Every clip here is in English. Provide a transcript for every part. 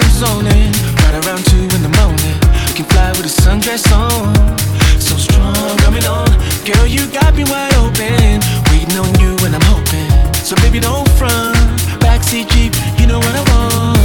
I'm zoning. Right around two in the morning. I can fly with a sundress on. So strong, coming on. Girl, you got me wide open. Waiting on you and I'm hoping. So baby, don't front. Backseat Jeep, you know what I want.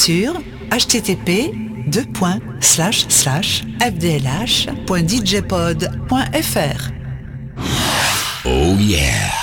Sur http fdlh.djpod.fr. Oh yeah